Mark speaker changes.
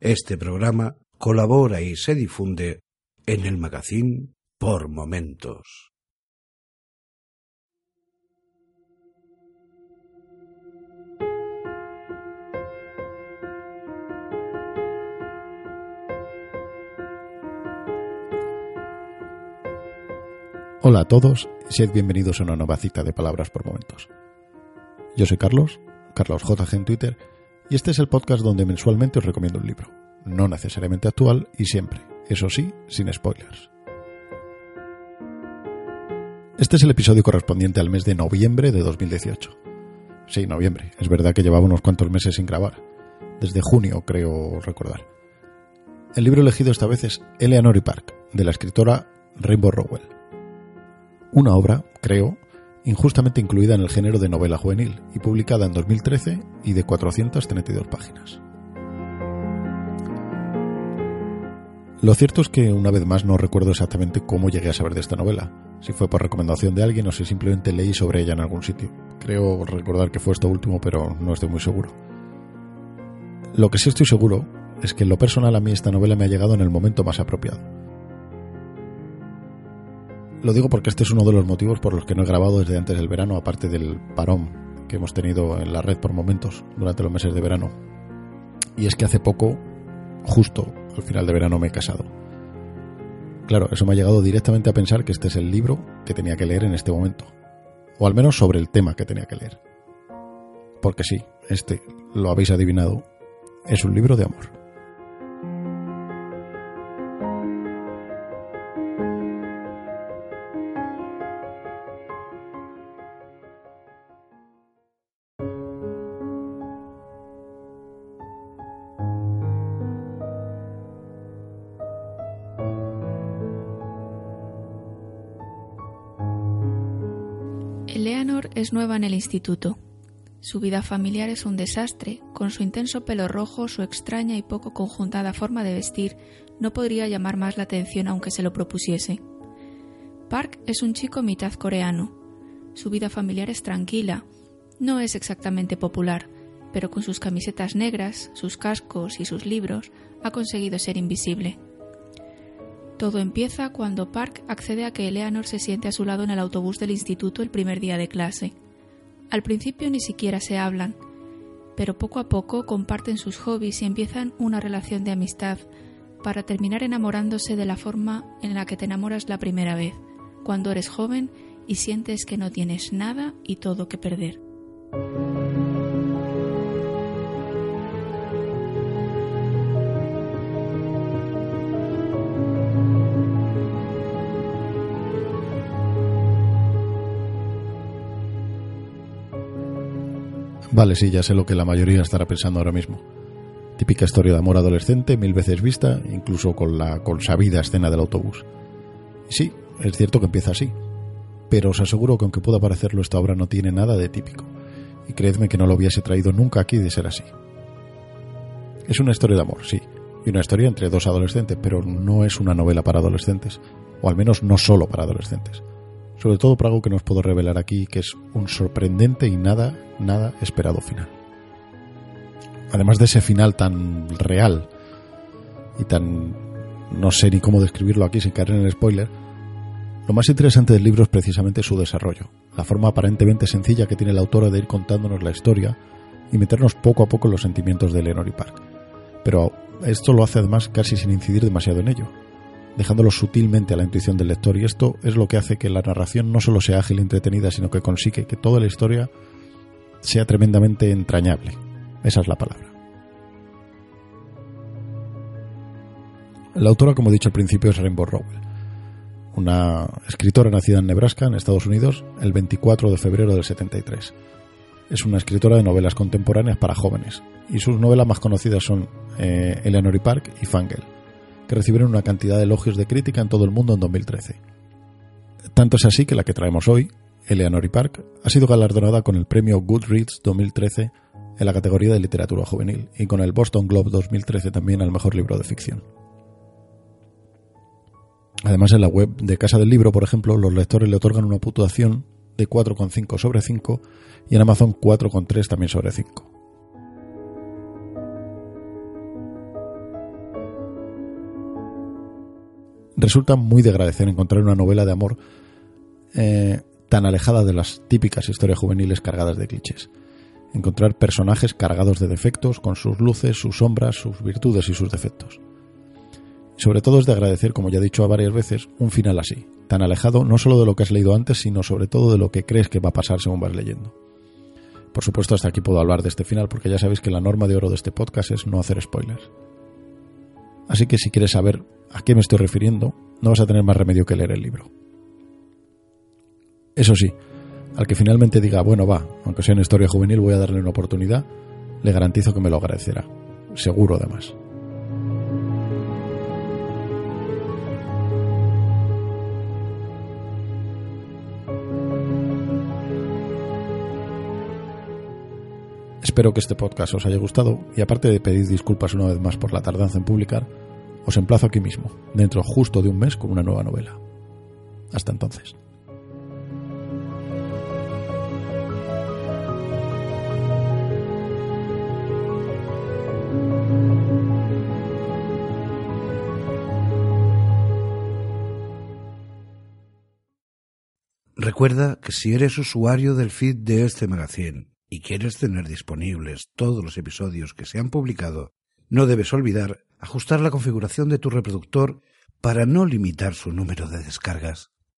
Speaker 1: Este programa colabora y se difunde en el magazine Por Momentos.
Speaker 2: Hola a todos sed bienvenidos a una nueva cita de Palabras por Momentos. Yo soy Carlos, Carlos JG en Twitter, y este es el podcast donde mensualmente os recomiendo un libro, no necesariamente actual y siempre, eso sí, sin spoilers. Este es el episodio correspondiente al mes de noviembre de 2018. Sí, noviembre. Es verdad que llevaba unos cuantos meses sin grabar. Desde junio, creo recordar. El libro elegido esta vez es Eleanor y Park, de la escritora Rainbow Rowell. Una obra, creo, injustamente incluida en el género de novela juvenil y publicada en 2013 y de 432 páginas. Lo cierto es que una vez más no recuerdo exactamente cómo llegué a saber de esta novela, si fue por recomendación de alguien o si simplemente leí sobre ella en algún sitio. Creo recordar que fue esto último, pero no estoy muy seguro. Lo que sí estoy seguro es que en lo personal a mí esta novela me ha llegado en el momento más apropiado. Lo digo porque este es uno de los motivos por los que no he grabado desde antes del verano, aparte del parón que hemos tenido en la red por momentos durante los meses de verano. Y es que hace poco, justo al final de verano, me he casado. Claro, eso me ha llegado directamente a pensar que este es el libro que tenía que leer en este momento. O al menos sobre el tema que tenía que leer. Porque sí, este, lo habéis adivinado, es un libro de amor.
Speaker 3: Eleanor es nueva en el instituto. Su vida familiar es un desastre. Con su intenso pelo rojo, su extraña y poco conjuntada forma de vestir, no podría llamar más la atención aunque se lo propusiese. Park es un chico mitad coreano. Su vida familiar es tranquila. No es exactamente popular, pero con sus camisetas negras, sus cascos y sus libros ha conseguido ser invisible. Todo empieza cuando Park accede a que Eleanor se siente a su lado en el autobús del instituto el primer día de clase. Al principio ni siquiera se hablan, pero poco a poco comparten sus hobbies y empiezan una relación de amistad para terminar enamorándose de la forma en la que te enamoras la primera vez, cuando eres joven y sientes que no tienes nada y todo que perder.
Speaker 2: Vale, sí, ya sé lo que la mayoría estará pensando ahora mismo. Típica historia de amor adolescente, mil veces vista, incluso con la consabida escena del autobús. Sí, es cierto que empieza así. Pero os aseguro que aunque pueda parecerlo, esta obra no tiene nada de típico. Y creedme que no lo hubiese traído nunca aquí de ser así. Es una historia de amor, sí. Y una historia entre dos adolescentes, pero no es una novela para adolescentes. O al menos no solo para adolescentes sobre todo por algo que nos puedo revelar aquí, que es un sorprendente y nada, nada esperado final. Además de ese final tan real y tan... no sé ni cómo describirlo aquí sin caer en el spoiler, lo más interesante del libro es precisamente su desarrollo, la forma aparentemente sencilla que tiene la autora de ir contándonos la historia y meternos poco a poco en los sentimientos de Eleanor y Park. Pero esto lo hace además casi sin incidir demasiado en ello dejándolo sutilmente a la intuición del lector y esto es lo que hace que la narración no solo sea ágil y entretenida, sino que consigue que toda la historia sea tremendamente entrañable. Esa es la palabra. La autora, como he dicho al principio, es Rainbow Rowell, una escritora nacida en Nebraska, en Estados Unidos, el 24 de febrero del 73. Es una escritora de novelas contemporáneas para jóvenes, y sus novelas más conocidas son eh, Eleanor y Park y Fangirl que recibieron una cantidad de elogios de crítica en todo el mundo en 2013. Tanto es así que la que traemos hoy, Eleanor y Park, ha sido galardonada con el premio Goodreads 2013 en la categoría de literatura juvenil y con el Boston Globe 2013 también al mejor libro de ficción. Además, en la web de Casa del Libro, por ejemplo, los lectores le otorgan una puntuación de 4,5 sobre 5 y en Amazon 4,3 también sobre 5. Resulta muy de agradecer encontrar una novela de amor eh, tan alejada de las típicas historias juveniles cargadas de clichés. Encontrar personajes cargados de defectos, con sus luces, sus sombras, sus virtudes y sus defectos. sobre todo es de agradecer, como ya he dicho varias veces, un final así, tan alejado no solo de lo que has leído antes, sino sobre todo de lo que crees que va a pasar según vas leyendo. Por supuesto, hasta aquí puedo hablar de este final porque ya sabéis que la norma de oro de este podcast es no hacer spoilers. Así que si quieres saber a qué me estoy refiriendo, no vas a tener más remedio que leer el libro. Eso sí, al que finalmente diga, bueno, va, aunque sea una historia juvenil, voy a darle una oportunidad, le garantizo que me lo agradecerá. Seguro además. Espero que este podcast os haya gustado y aparte de pedir disculpas una vez más por la tardanza en publicar, os emplazo aquí mismo, dentro justo de un mes con una nueva novela. Hasta entonces.
Speaker 1: Recuerda que si eres usuario del feed de este magazine y quieres tener disponibles todos los episodios que se han publicado, no debes olvidar ajustar la configuración de tu reproductor para no limitar su número de descargas.